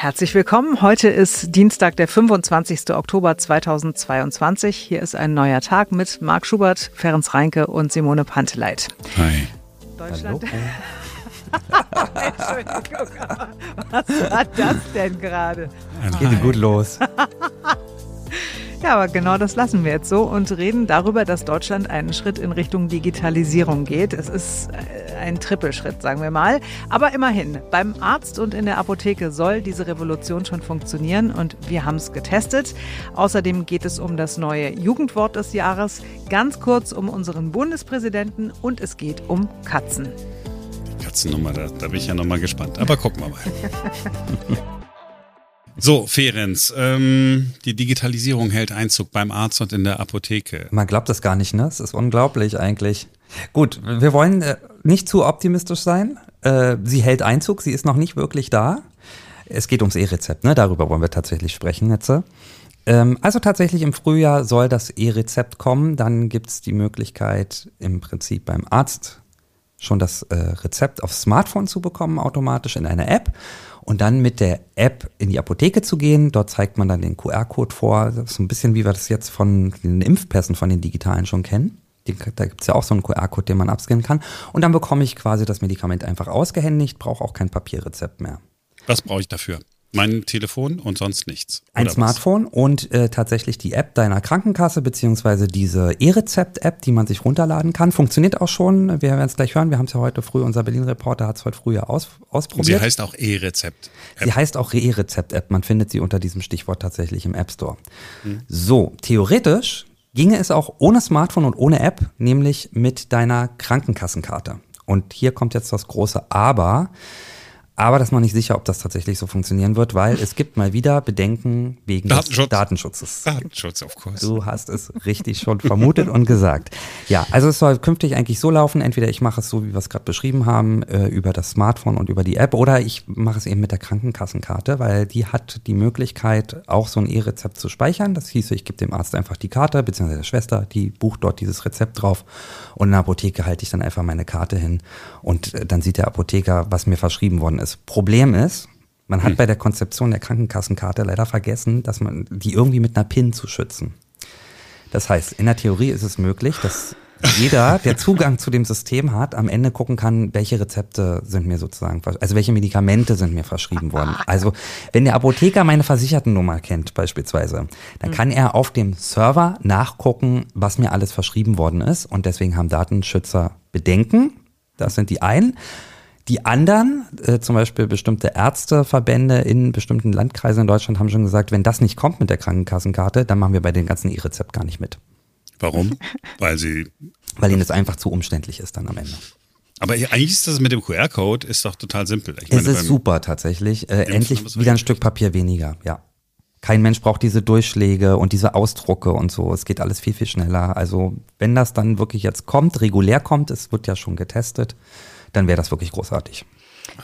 Herzlich willkommen. Heute ist Dienstag, der 25. Oktober 2022. Hier ist ein neuer Tag mit Marc Schubert, Ferenc Reinke und Simone Panteleit. Hi. Deutschland. Entschuldigung, was war das denn gerade? Geht gut los. Ja, aber genau das lassen wir jetzt so und reden darüber, dass Deutschland einen Schritt in Richtung Digitalisierung geht. Es ist äh, ein Trippelschritt, sagen wir mal. Aber immerhin, beim Arzt und in der Apotheke soll diese Revolution schon funktionieren und wir haben es getestet. Außerdem geht es um das neue Jugendwort des Jahres, ganz kurz um unseren Bundespräsidenten und es geht um Katzen. Katzennummer, da, da bin ich ja nochmal gespannt. Aber gucken wir mal. So, Ferenz, ähm, die Digitalisierung hält Einzug beim Arzt und in der Apotheke. Man glaubt das gar nicht, ne? Es ist unglaublich eigentlich. Gut, wir wollen äh, nicht zu optimistisch sein. Äh, sie hält Einzug, sie ist noch nicht wirklich da. Es geht ums E-Rezept, ne? Darüber wollen wir tatsächlich sprechen jetzt. Ähm, also tatsächlich im Frühjahr soll das E-Rezept kommen. Dann gibt's die Möglichkeit, im Prinzip beim Arzt schon das äh, Rezept aufs Smartphone zu bekommen, automatisch in einer App und dann mit der App in die Apotheke zu gehen. Dort zeigt man dann den QR-Code vor. So ein bisschen wie wir das jetzt von den Impfpässen von den digitalen schon kennen. Da gibt es ja auch so einen QR-Code, den man abscannen kann. Und dann bekomme ich quasi das Medikament einfach ausgehändigt, brauche auch kein Papierrezept mehr. Was brauche ich dafür? Mein Telefon und sonst nichts. Ein Smartphone was? und äh, tatsächlich die App deiner Krankenkasse, beziehungsweise diese E-Rezept-App, die man sich runterladen kann. Funktioniert auch schon. Wir werden es gleich hören. Wir haben es ja heute früh, unser Berlin-Reporter hat es heute früh aus, ausprobiert. Sie heißt auch E-Rezept. Sie heißt auch E-Rezept-App. Man findet sie unter diesem Stichwort tatsächlich im App Store. Hm. So, theoretisch ginge es auch ohne Smartphone und ohne App, nämlich mit deiner Krankenkassenkarte. Und hier kommt jetzt das große Aber. Aber das ist noch nicht sicher, ob das tatsächlich so funktionieren wird, weil es gibt mal wieder Bedenken wegen Datenschutz. des Datenschutzes. Datenschutz, of course. Du hast es richtig schon vermutet und gesagt. Ja, also es soll künftig eigentlich so laufen, entweder ich mache es so, wie wir es gerade beschrieben haben, äh, über das Smartphone und über die App, oder ich mache es eben mit der Krankenkassenkarte, weil die hat die Möglichkeit, auch so ein E-Rezept zu speichern. Das hieße, ich gebe dem Arzt einfach die Karte, beziehungsweise der Schwester, die bucht dort dieses Rezept drauf und in der Apotheke halte ich dann einfach meine Karte hin und äh, dann sieht der Apotheker, was mir verschrieben worden ist das Problem ist, man hat hm. bei der Konzeption der Krankenkassenkarte leider vergessen, dass man die irgendwie mit einer PIN zu schützen. Das heißt, in der Theorie ist es möglich, dass jeder, der Zugang zu dem System hat, am Ende gucken kann, welche Rezepte sind mir sozusagen, also welche Medikamente sind mir verschrieben worden. Also wenn der Apotheker meine Versichertennummer kennt beispielsweise, dann hm. kann er auf dem Server nachgucken, was mir alles verschrieben worden ist und deswegen haben Datenschützer Bedenken. Das sind die einen. Die anderen, äh, zum Beispiel bestimmte Ärzteverbände in bestimmten Landkreisen in Deutschland, haben schon gesagt, wenn das nicht kommt mit der Krankenkassenkarte, dann machen wir bei den ganzen E-Rezept gar nicht mit. Warum? Weil sie. Weil ihnen das einfach zu umständlich ist dann am Ende. Aber eigentlich ist das mit dem QR-Code ist doch total simpel. Ich es ist super tatsächlich. Äh, endlich wieder ein Stück Papier weniger, ja. Kein Mensch braucht diese Durchschläge und diese Ausdrucke und so. Es geht alles viel, viel schneller. Also wenn das dann wirklich jetzt kommt, regulär kommt, es wird ja schon getestet, dann wäre das wirklich großartig.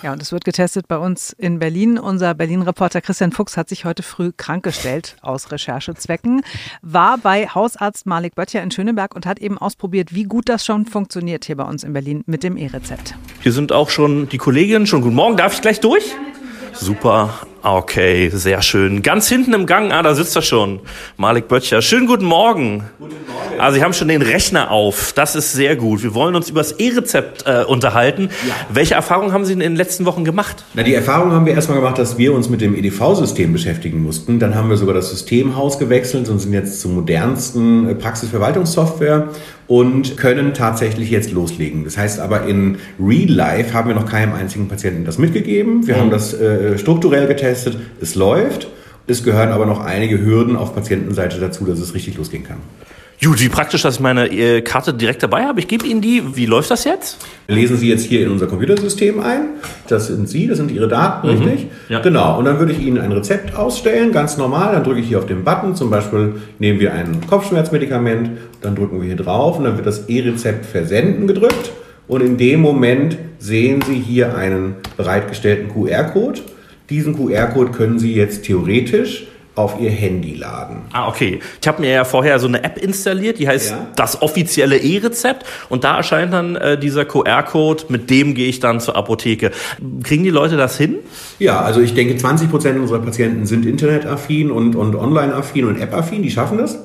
Ja, und es wird getestet bei uns in Berlin. Unser Berlin-Reporter Christian Fuchs hat sich heute früh krankgestellt aus Recherchezwecken, war bei Hausarzt Malik Böttcher in Schöneberg und hat eben ausprobiert, wie gut das schon funktioniert hier bei uns in Berlin mit dem E-Rezept. Hier sind auch schon die Kolleginnen. Schon guten Morgen. Darf ich gleich durch? Super. Okay, sehr schön. Ganz hinten im Gang, ah, da sitzt er schon. Malik Böttcher. Schönen guten Morgen. Guten Morgen. Also, Sie haben schon den Rechner auf. Das ist sehr gut. Wir wollen uns über das E-Rezept äh, unterhalten. Ja. Welche Erfahrungen haben Sie in den letzten Wochen gemacht? Na, die Erfahrung haben wir erstmal gemacht, dass wir uns mit dem EDV-System beschäftigen mussten. Dann haben wir sogar das Systemhaus gewechselt und sind jetzt zur modernsten äh, Praxisverwaltungssoftware und können tatsächlich jetzt loslegen. Das heißt aber in Real Life haben wir noch keinem einzigen Patienten das mitgegeben. Wir mhm. haben das äh, strukturell getestet. Es läuft. Es gehören aber noch einige Hürden auf Patientenseite dazu, dass es richtig losgehen kann. Gut, wie praktisch, dass ich meine äh, Karte direkt dabei habe. Ich gebe Ihnen die. Wie läuft das jetzt? Lesen Sie jetzt hier in unser Computersystem ein. Das sind Sie, das sind Ihre Daten, mhm. richtig? Ja. Genau. Und dann würde ich Ihnen ein Rezept ausstellen, ganz normal. Dann drücke ich hier auf den Button. Zum Beispiel nehmen wir ein Kopfschmerzmedikament. Dann drücken wir hier drauf und dann wird das E-Rezept versenden gedrückt. Und in dem Moment sehen Sie hier einen bereitgestellten QR-Code. Diesen QR-Code können Sie jetzt theoretisch auf ihr Handy laden. Ah, okay. Ich habe mir ja vorher so eine App installiert, die heißt Ja. das offizielle E-Rezept und da erscheint dann äh, dieser QR-Code, mit dem gehe ich dann zur Apotheke. Kriegen die Leute das hin? Ja, also ich denke, 20 Prozent unserer Patienten sind internetaffin und, und online-affin und app-affin, die schaffen das.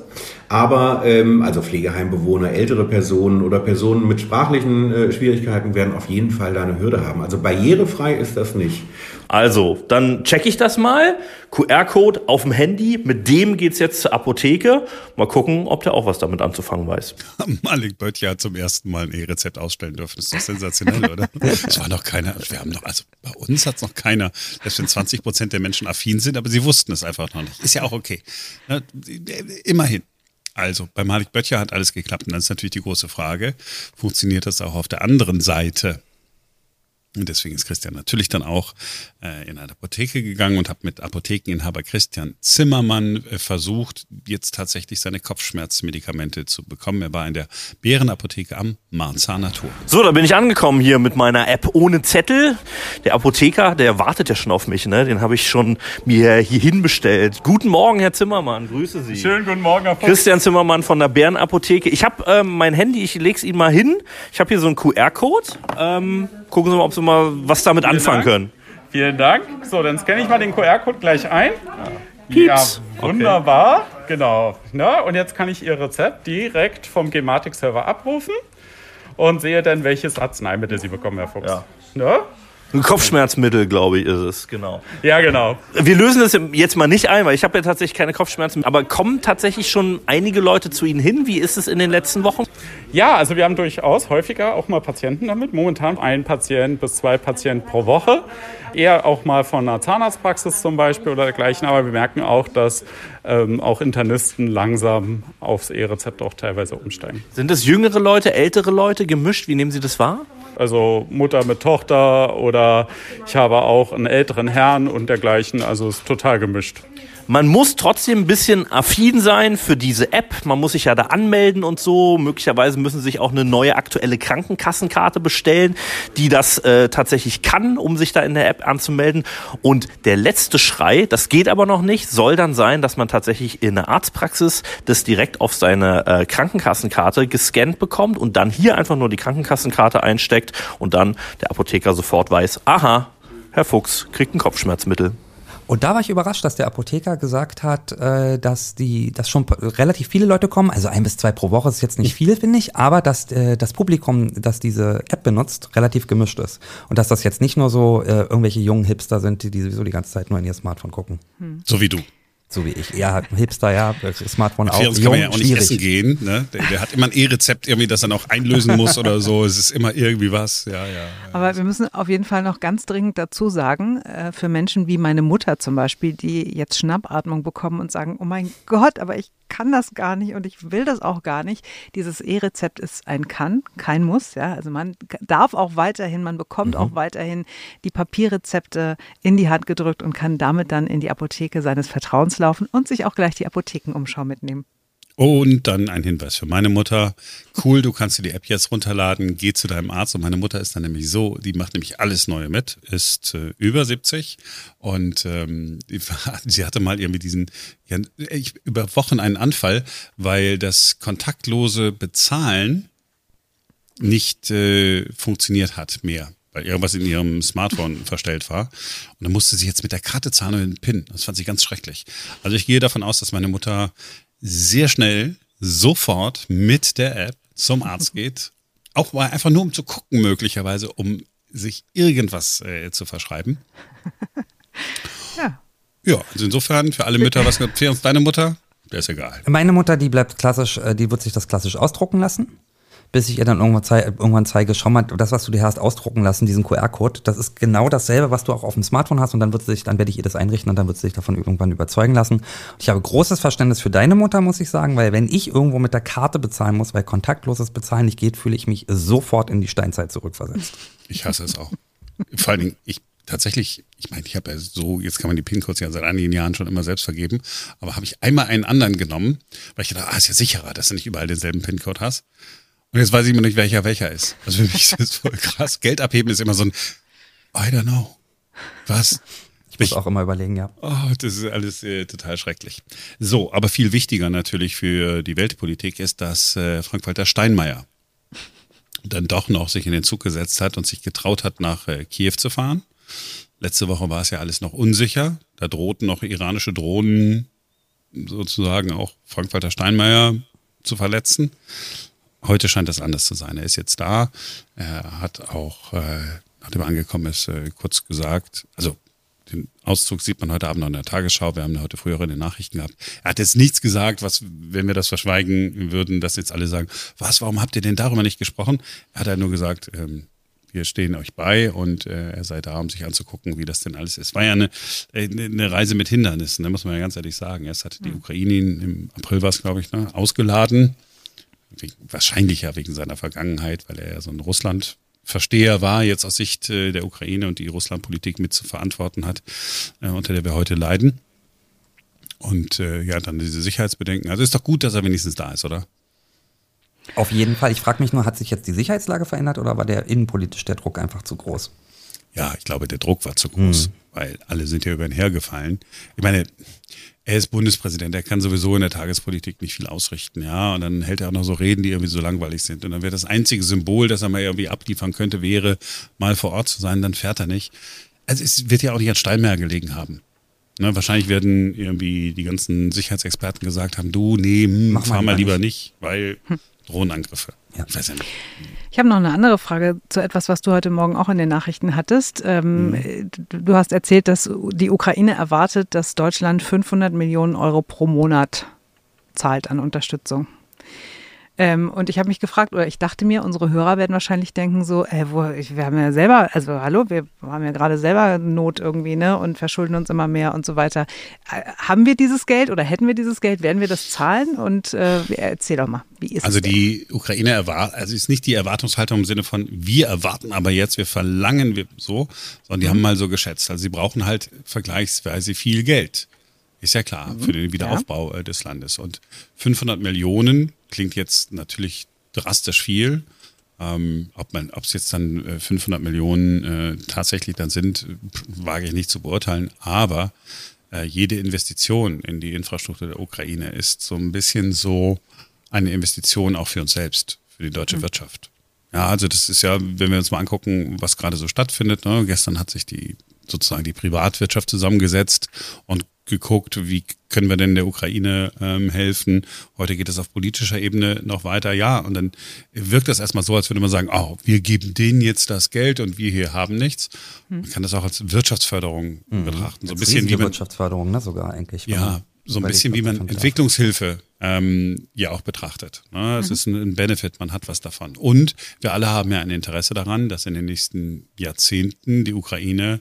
Aber ähm, also Pflegeheimbewohner, ältere Personen oder Personen mit sprachlichen äh, Schwierigkeiten werden auf jeden Fall da eine Hürde haben. Also barrierefrei ist das nicht. Also, dann checke ich das mal. QR-Code auf dem Handy, mit dem geht's jetzt zur Apotheke. Mal gucken, ob der auch was damit anzufangen weiß. Malik Böttcher hat zum ersten Mal ein E-Rezept ausstellen dürfen. Das ist doch sensationell, oder? Es war noch keiner, wir haben noch, also bei uns hat es noch keiner, dass wenn 20 Prozent der Menschen affin sind, aber sie wussten es einfach noch nicht. Ist ja auch okay. Immerhin. Also, bei Malik Böttcher hat alles geklappt. Und dann ist natürlich die große Frage, funktioniert das auch auf der anderen Seite? Und deswegen ist Christian natürlich dann auch äh, in eine Apotheke gegangen und hat mit Apothekeninhaber Christian Zimmermann äh, versucht, jetzt tatsächlich seine Kopfschmerzmedikamente zu bekommen. Er war in der Bärenapotheke am Marzahner Tor. So, da bin ich angekommen hier mit meiner App ohne Zettel. Der Apotheker, der wartet ja schon auf mich, ne? Den habe ich schon mir hierhin bestellt. Guten Morgen, Herr Zimmermann, grüße Sie. Schönen guten Morgen, Herr. Christian Zimmermann von der Bärenapotheke. Ich habe ähm, mein Handy, ich leg's Ihnen mal hin. Ich habe hier so einen QR-Code. Ähm, gucken Sie mal, ob Sie mal was damit anfangen Dank. können. Vielen Dank. So, dann scanne ich mal den QR-Code gleich ein. Pieps. Ja, wunderbar. Genau. Na, und jetzt kann ich Ihr Rezept direkt vom Gematik-Server abrufen und sehe dann, welches Arzneimittel Sie bekommen, Herr Fuchs. Ja. Na? Ein Kopfschmerzmittel, glaube ich, ist es, genau. Ja, genau. Wir lösen das jetzt mal nicht ein, weil ich habe ja tatsächlich keine Kopfschmerzen. Aber kommen tatsächlich schon einige Leute zu Ihnen hin? Wie ist es in den letzten Wochen? Ja, also wir haben durchaus häufiger auch mal Patienten damit. Momentan ein Patient bis zwei Patienten pro Woche. Eher auch mal von einer Zahnarztpraxis zum Beispiel oder dergleichen. Aber wir merken auch, dass ähm, auch Internisten langsam aufs E-Rezept auch teilweise umsteigen. Sind es jüngere Leute, ältere Leute, gemischt? Wie nehmen Sie das wahr? Also Mutter mit Tochter oder ich habe auch einen älteren Herrn und dergleichen. Also es ist total gemischt. Man muss trotzdem ein bisschen affin sein für diese App. Man muss sich ja da anmelden und so. Möglicherweise müssen sich auch eine neue aktuelle Krankenkassenkarte bestellen, die das äh, tatsächlich kann, um sich da in der App anzumelden. Und der letzte Schrei, das geht aber noch nicht, soll dann sein, dass man tatsächlich in der Arztpraxis das direkt auf seine äh, Krankenkassenkarte gescannt bekommt und dann hier einfach nur die Krankenkassenkarte einsteckt und dann der Apotheker sofort weiß, aha, Herr Fuchs kriegt ein Kopfschmerzmittel. Und da war ich überrascht, dass der Apotheker gesagt hat, äh, dass die, dass schon relativ viele Leute kommen. Also ein bis zwei pro Woche ist jetzt nicht viel, finde ich, aber dass äh, das Publikum, das diese App benutzt, relativ gemischt ist. Und dass das jetzt nicht nur so äh, irgendwelche jungen Hipster sind, die, die sowieso die ganze Zeit nur in ihr Smartphone gucken. So wie du. So wie ich. Ja, Hipster, ja, Smartphone auch. Für uns kann Jung, man ja auch nicht schwierig. essen gehen. Ne? Der, der hat immer ein E-Rezept irgendwie, das er noch einlösen muss oder so. Es ist immer irgendwie was. Ja, ja. ja. Aber wir müssen auf jeden Fall noch ganz dringend dazu sagen, äh, für Menschen wie meine Mutter zum Beispiel, die jetzt Schnappatmung bekommen und sagen, oh mein Gott, aber ich kann das gar nicht und ich will das auch gar nicht. Dieses E-Rezept ist ein Kann, kein Muss. Ja? Also man darf auch weiterhin, man bekommt auch weiterhin die Papierrezepte in die Hand gedrückt und kann damit dann in die Apotheke seines Vertrauens laufen und sich auch gleich die Apothekenumschau mitnehmen. Und dann ein Hinweis für meine Mutter. Cool, du kannst dir die App jetzt runterladen, geh zu deinem Arzt. Und meine Mutter ist dann nämlich so, die macht nämlich alles Neue mit, ist äh, über 70 und ähm, die, sie hatte mal irgendwie diesen, ja, ich, über Wochen einen Anfall, weil das kontaktlose Bezahlen nicht äh, funktioniert hat mehr, weil irgendwas in ihrem Smartphone verstellt war. Und dann musste sie jetzt mit der Karte zahlen und den PIN. Das fand sie ganz schrecklich. Also ich gehe davon aus, dass meine Mutter sehr schnell, sofort mit der App zum Arzt geht. Auch mal einfach nur um zu gucken, möglicherweise, um sich irgendwas äh, zu verschreiben. Ja. Ja, also insofern für alle Mütter, was für uns deine Mutter? Der ist egal. Meine Mutter, die bleibt klassisch, äh, die wird sich das klassisch ausdrucken lassen. Bis ich ihr dann irgendwann, zei irgendwann zeige, schau mal, das, was du dir hast ausdrucken lassen, diesen QR-Code, das ist genau dasselbe, was du auch auf dem Smartphone hast und dann wird sich, dann werde ich ihr das einrichten und dann wird sie sich davon irgendwann überzeugen lassen. Und ich habe großes Verständnis für deine Mutter, muss ich sagen, weil wenn ich irgendwo mit der Karte bezahlen muss, weil kontaktloses Bezahlen nicht geht, fühle ich mich sofort in die Steinzeit zurückversetzt. Ich hasse es auch. Vor allen Dingen, ich tatsächlich, ich meine, ich habe ja so, jetzt kann man die PIN-Codes ja seit einigen Jahren schon immer selbst vergeben, aber habe ich einmal einen anderen genommen, weil ich dachte, ah, ist ja sicherer, dass du nicht überall denselben PIN-Code hast. Und jetzt weiß ich immer nicht, welcher welcher ist. Also für mich ist das voll krass. Geld abheben ist immer so ein, I don't know. Was? muss auch immer überlegen, ja. Oh, das ist alles äh, total schrecklich. So, aber viel wichtiger natürlich für die Weltpolitik ist, dass äh, Frank-Walter Steinmeier dann doch noch sich in den Zug gesetzt hat und sich getraut hat, nach äh, Kiew zu fahren. Letzte Woche war es ja alles noch unsicher. Da drohten noch iranische Drohnen sozusagen auch Frank-Walter Steinmeier zu verletzen. Heute scheint das anders zu sein. Er ist jetzt da. Er hat auch, äh, nachdem er angekommen ist, äh, kurz gesagt, also den Auszug sieht man heute Abend noch in der Tagesschau. Wir haben heute früher in den Nachrichten gehabt. Er hat jetzt nichts gesagt, was, wenn wir das verschweigen würden, dass jetzt alle sagen, was, warum habt ihr denn darüber nicht gesprochen? Er hat halt nur gesagt, ähm, wir stehen euch bei und äh, er sei da, um sich anzugucken, wie das denn alles ist. War ja eine, äh, eine Reise mit Hindernissen, da muss man ja ganz ehrlich sagen. Erst hatte die Ukraine ihn im April war es, glaube ich, ne, ausgeladen. Wahrscheinlich ja wegen seiner Vergangenheit, weil er ja so ein Russland Versteher war, jetzt aus Sicht äh, der Ukraine und die Russlandpolitik mit zu verantworten hat, äh, unter der wir heute leiden. Und äh, ja, dann diese Sicherheitsbedenken. Also ist doch gut, dass er wenigstens da ist, oder? Auf jeden Fall. Ich frage mich nur, hat sich jetzt die Sicherheitslage verändert oder war der innenpolitisch der Druck einfach zu groß? Ja, ich glaube, der Druck war zu groß, mhm. Weil alle sind ja über ihn hergefallen. Ich meine, er ist Bundespräsident, er kann sowieso in der Tagespolitik nicht viel ausrichten, ja. Und dann hält er auch noch so Reden, die irgendwie so langweilig sind. Und dann wäre das einzige Symbol, das er mal irgendwie abliefern könnte, wäre, mal vor Ort zu sein, dann fährt er nicht. Also es wird ja auch nicht an Steinmeier gelegen haben. Ne, wahrscheinlich werden irgendwie die ganzen Sicherheitsexperten gesagt haben, du, nee, hm, fahr mal lieber nicht, nicht weil hm. Drohnenangriffe. Ja. Ich habe noch eine andere Frage zu etwas, was du heute Morgen auch in den Nachrichten hattest. Ähm, mhm. Du hast erzählt, dass die Ukraine erwartet, dass Deutschland 500 Millionen Euro pro Monat zahlt an Unterstützung. Ähm, und ich habe mich gefragt, oder ich dachte mir, unsere Hörer werden wahrscheinlich denken so, ey, wo, ich, wir haben ja selber, also hallo, wir haben ja gerade selber Not irgendwie, ne, und verschulden uns immer mehr und so weiter. Äh, haben wir dieses Geld oder hätten wir dieses Geld, werden wir das zahlen? Und äh, erzähl doch mal, wie ist Also es die Ukraine erwartet, also ist nicht die Erwartungshaltung im Sinne von, wir erwarten aber jetzt, wir verlangen wir so, sondern die mhm. haben mal so geschätzt. Also sie brauchen halt vergleichsweise viel Geld. Ist ja klar, mhm. für den Wiederaufbau ja. Äh, des Landes. Und 500 Millionen klingt jetzt natürlich drastisch viel. Ähm, ob man, ob es jetzt dann 500 äh, Millionen äh, tatsächlich dann sind, wage ich nicht zu beurteilen. Aber äh, jede Investition in die Infrastruktur der Ukraine ist so ein bisschen so eine Investition auch für uns selbst, für die deutsche mhm. Wirtschaft. Ja, also das ist ja, wenn wir uns mal angucken, was gerade so stattfindet. Ne? Gestern hat sich die sozusagen die Privatwirtschaft zusammengesetzt und geguckt, wie können wir denn der Ukraine ähm, helfen. Heute geht es auf politischer Ebene noch weiter. Ja, und dann wirkt das erstmal so, als würde man sagen, oh, wir geben denen jetzt das Geld und wir hier haben nichts. Hm. Man kann das auch als Wirtschaftsförderung mhm. betrachten. So ein bisschen wie man, Wirtschaftsförderung, ne, sogar eigentlich. Ja, so ein bisschen wie man Entwicklungshilfe ähm, ja auch betrachtet. Ne? Es mhm. ist ein, ein Benefit, man hat was davon. Und wir alle haben ja ein Interesse daran, dass in den nächsten Jahrzehnten die Ukraine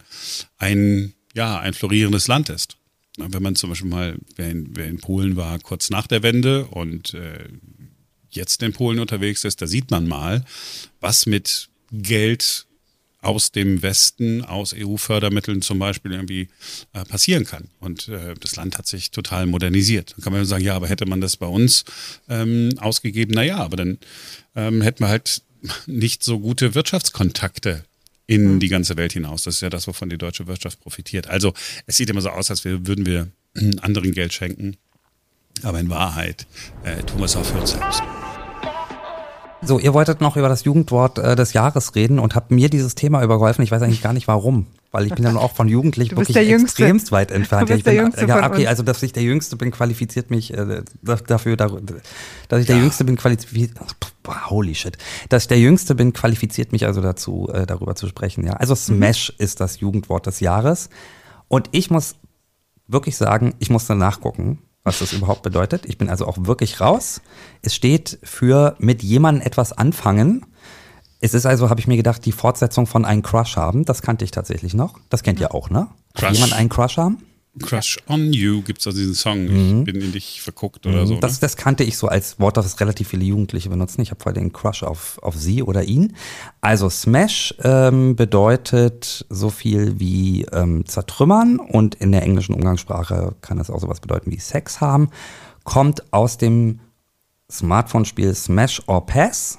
ein ja, ein florierendes Land ist. Wenn man zum Beispiel mal, wer in, wer in Polen war, kurz nach der Wende und äh, jetzt in Polen unterwegs ist, da sieht man mal, was mit Geld aus dem Westen, aus EU-Fördermitteln zum Beispiel irgendwie äh, passieren kann. Und äh, das Land hat sich total modernisiert. Dann kann man sagen, ja, aber hätte man das bei uns ähm, ausgegeben, naja, aber dann ähm, hätten wir halt nicht so gute Wirtschaftskontakte in mhm. die ganze Welt hinaus. Das ist ja das, wovon die deutsche Wirtschaft profitiert. Also es sieht immer so aus, als würden wir anderen Geld schenken. Aber in Wahrheit äh, tun wir es auch für uns selbst. So, ihr wolltet noch über das Jugendwort äh, des Jahres reden und habt mir dieses Thema übergeholfen. Ich weiß eigentlich gar nicht warum, weil ich bin ja auch von Jugendlich wirklich extremst weit entfernt. Du bist ja, der Jüngste ja, okay, also dass ich der Jüngste bin, qualifiziert mich äh, dafür, dass ich der ja. Jüngste bin, qualifiziert. Holy shit. Dass ich der Jüngste bin, qualifiziert mich also dazu, äh, darüber zu sprechen. Ja, also Smash mhm. ist das Jugendwort des Jahres. Und ich muss wirklich sagen, ich musste nachgucken was das überhaupt bedeutet. Ich bin also auch wirklich raus. Es steht für mit jemandem etwas anfangen. Es ist also, habe ich mir gedacht, die Fortsetzung von einen Crush haben. Das kannte ich tatsächlich noch. Das kennt ihr auch, ne? Crush. Jemand einen Crush haben? Crush on You gibt es also diesen Song, mhm. ich bin in dich verguckt oder mhm. so. Das, ne? das kannte ich so als Wort, das relativ viele Jugendliche benutzen. Ich habe vor den Crush auf, auf sie oder ihn. Also Smash ähm, bedeutet so viel wie ähm, zertrümmern und in der englischen Umgangssprache kann es auch sowas bedeuten wie Sex haben. Kommt aus dem Smartphone-Spiel Smash or Pass.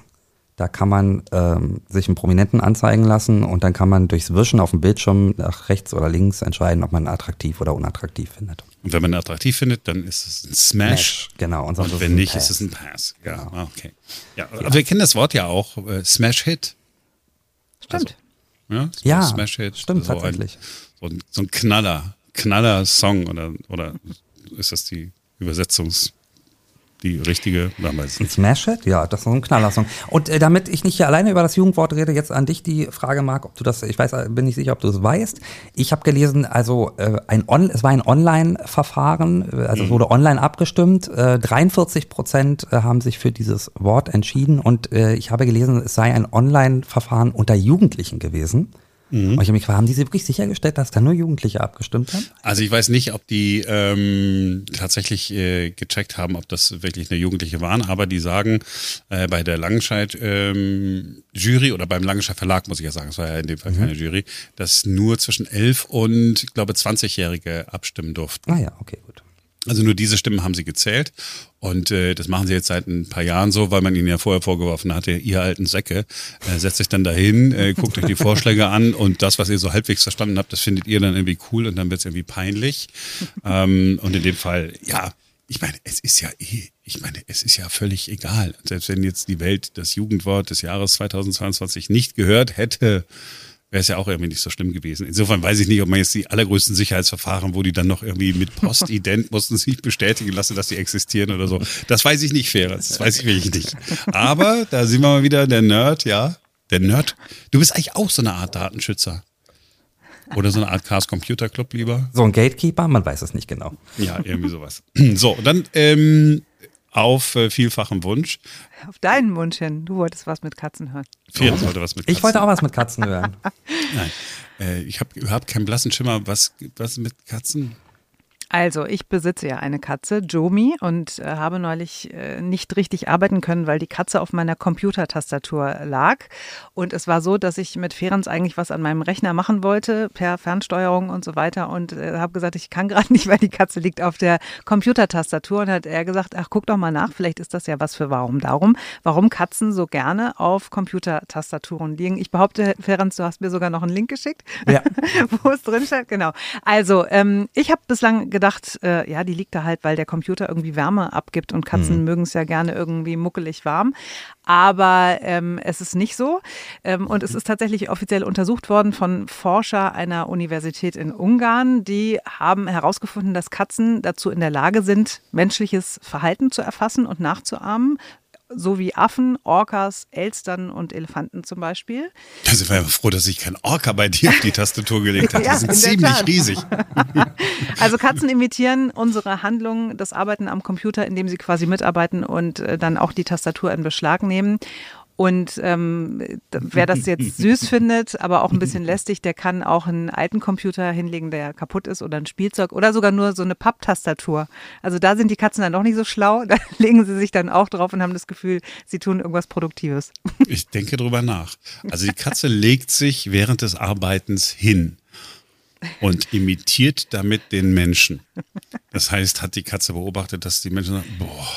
Da kann man ähm, sich einen Prominenten anzeigen lassen und dann kann man durchs Wischen auf dem Bildschirm nach rechts oder links entscheiden, ob man ihn attraktiv oder unattraktiv findet. Und wenn man ihn attraktiv findet, dann ist es ein Smash. Smash, genau. Und, sonst Und ist wenn es ein nicht, Pass. ist es ein Pass. Ja, ah, okay. Ja, aber wir kennen das Wort ja auch, äh, Smash Hit. Stimmt. Ja, so Ja, Smash Hit. stimmt so tatsächlich. Ein, so, ein, so ein Knaller, Knaller-Song oder, oder ist das die Übersetzungs, die richtige? Nicht. Smash It? Ja, das ist so ein Knallersong. Und äh, damit ich nicht hier alleine über das Jugendwort rede, jetzt an dich die Frage, Marc, ob du das, ich weiß, bin nicht sicher, ob du es weißt. Ich habe gelesen, also äh, ein On, es war ein Online-Verfahren, äh, also es wurde online abgestimmt. Äh, 43 Prozent äh, haben sich für dieses Wort entschieden und äh, ich habe gelesen, es sei ein Online-Verfahren unter Jugendlichen gewesen. Und ich habe mich gefragt, haben die sich wirklich sichergestellt, dass da nur Jugendliche abgestimmt haben? Also ich weiß nicht, ob die ähm, tatsächlich äh, gecheckt haben, ob das wirklich eine Jugendliche waren, aber die sagen äh, bei der Langenscheid ähm, Jury oder beim Langenscheid Verlag, muss ich ja sagen, es war ja in dem Fall keine Jury, dass nur zwischen 11 und, ich glaube, 20-Jährige abstimmen durften. Ah ja, okay, gut. Also nur diese Stimmen haben sie gezählt. Und äh, das machen sie jetzt seit ein paar Jahren so, weil man ihnen ja vorher vorgeworfen hatte, ihr alten Säcke, äh, setzt sich dann dahin, äh, guckt euch die Vorschläge an und das, was ihr so halbwegs verstanden habt, das findet ihr dann irgendwie cool und dann wird es irgendwie peinlich. ähm, und in dem Fall, ja, ich meine, es ist ja eh, ich meine, es ist ja völlig egal. Selbst wenn jetzt die Welt das Jugendwort des Jahres 2022 nicht gehört hätte, wäre es ja auch irgendwie nicht so schlimm gewesen. Insofern weiß ich nicht, ob man jetzt die allergrößten Sicherheitsverfahren, wo die dann noch irgendwie mit Postident mussten sich bestätigen lassen, dass sie existieren oder so. Das weiß ich nicht, Ferenc. Das weiß ich wirklich nicht. Aber da sehen wir mal wieder der Nerd, ja. Der Nerd. Du bist eigentlich auch so eine Art Datenschützer. Oder so eine Art Chaos Computer Club lieber. So ein Gatekeeper, man weiß es nicht genau. Ja, irgendwie sowas. So, dann ähm, auf äh, vielfachen Wunsch. Auf deinen Wunsch hin. Du wolltest was mit Katzen hören. Ferenc wollte was mit Ich wollte auch was mit Katzen hören. Nein. Äh, ich habe überhaupt keinen blassen Schimmer. Was, was mit Katzen? Also, ich besitze ja eine Katze, Jomi, und äh, habe neulich äh, nicht richtig arbeiten können, weil die Katze auf meiner Computertastatur lag. Und es war so, dass ich mit Ferenc eigentlich was an meinem Rechner machen wollte, per Fernsteuerung und so weiter. Und äh, habe gesagt, ich kann gerade nicht, weil die Katze liegt auf der Computertastatur. Und hat er gesagt, ach, guck doch mal nach, vielleicht ist das ja was für Warum Darum, warum Katzen so gerne auf Computertastaturen liegen. Ich behaupte, Ferenc, du hast mir sogar noch einen Link geschickt, Ja. wo es drin steht. Genau. Also, ähm, ich habe bislang gedacht, äh, ja, die liegt da halt, weil der Computer irgendwie Wärme abgibt und Katzen mögen es ja gerne irgendwie muckelig warm. Aber ähm, es ist nicht so. Ähm, und es ist tatsächlich offiziell untersucht worden von Forscher einer Universität in Ungarn. Die haben herausgefunden, dass Katzen dazu in der Lage sind, menschliches Verhalten zu erfassen und nachzuahmen. So wie Affen, Orcas, Elstern und Elefanten zum Beispiel. Da sind wir ja froh, dass ich kein Orca bei dir auf die Tastatur gelegt habe. Ja, Die sind in der ziemlich Tat. riesig. Also Katzen imitieren unsere Handlungen, das Arbeiten am Computer, indem sie quasi mitarbeiten und äh, dann auch die Tastatur in Beschlag nehmen. Und ähm, wer das jetzt süß findet, aber auch ein bisschen lästig, der kann auch einen alten Computer hinlegen, der kaputt ist oder ein Spielzeug oder sogar nur so eine Papptastatur. Also da sind die Katzen dann doch nicht so schlau. Da legen sie sich dann auch drauf und haben das Gefühl, sie tun irgendwas Produktives. Ich denke drüber nach. Also die Katze legt sich während des Arbeitens hin und imitiert damit den Menschen. Das heißt, hat die Katze beobachtet, dass die Menschen sagen, boah,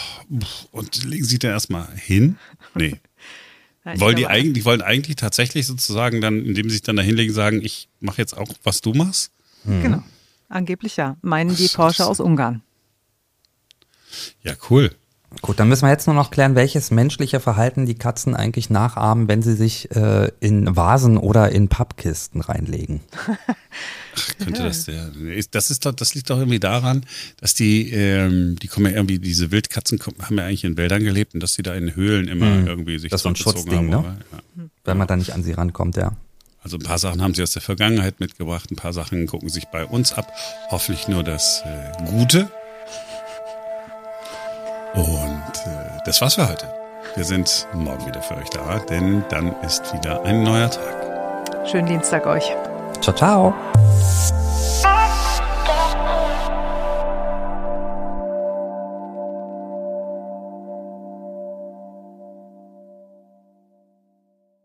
und legen sie dann erstmal hin? Nee. Ja, Wollen die eigentlich, wollen eigentlich tatsächlich sozusagen dann, indem sie sich dann da hinlegen, sagen, ich mache jetzt auch, was du machst? Genau. Angeblich ja. Meinen die Forscher aus Ungarn. Ja, cool. Gut, dann müssen wir jetzt nur noch klären, welches menschliche Verhalten die Katzen eigentlich nachahmen, wenn sie sich äh, in Vasen oder in Pappkisten reinlegen. Könnte das der. Das ist doch, das liegt doch irgendwie daran, dass die, ähm, die kommen ja irgendwie, diese Wildkatzen kommen, haben ja eigentlich in Wäldern gelebt und dass die da in Höhlen immer irgendwie sich Das ist so ein Schutzding, ne? aber, ja. Wenn man da nicht an sie rankommt, ja. Also ein paar Sachen haben sie aus der Vergangenheit mitgebracht, ein paar Sachen gucken sich bei uns ab. Hoffentlich nur das äh, Gute. Und äh, das war's für heute. Wir sind morgen wieder für euch da, denn dann ist wieder ein neuer Tag. Schönen Dienstag euch. Ciao, ciao. Thank you.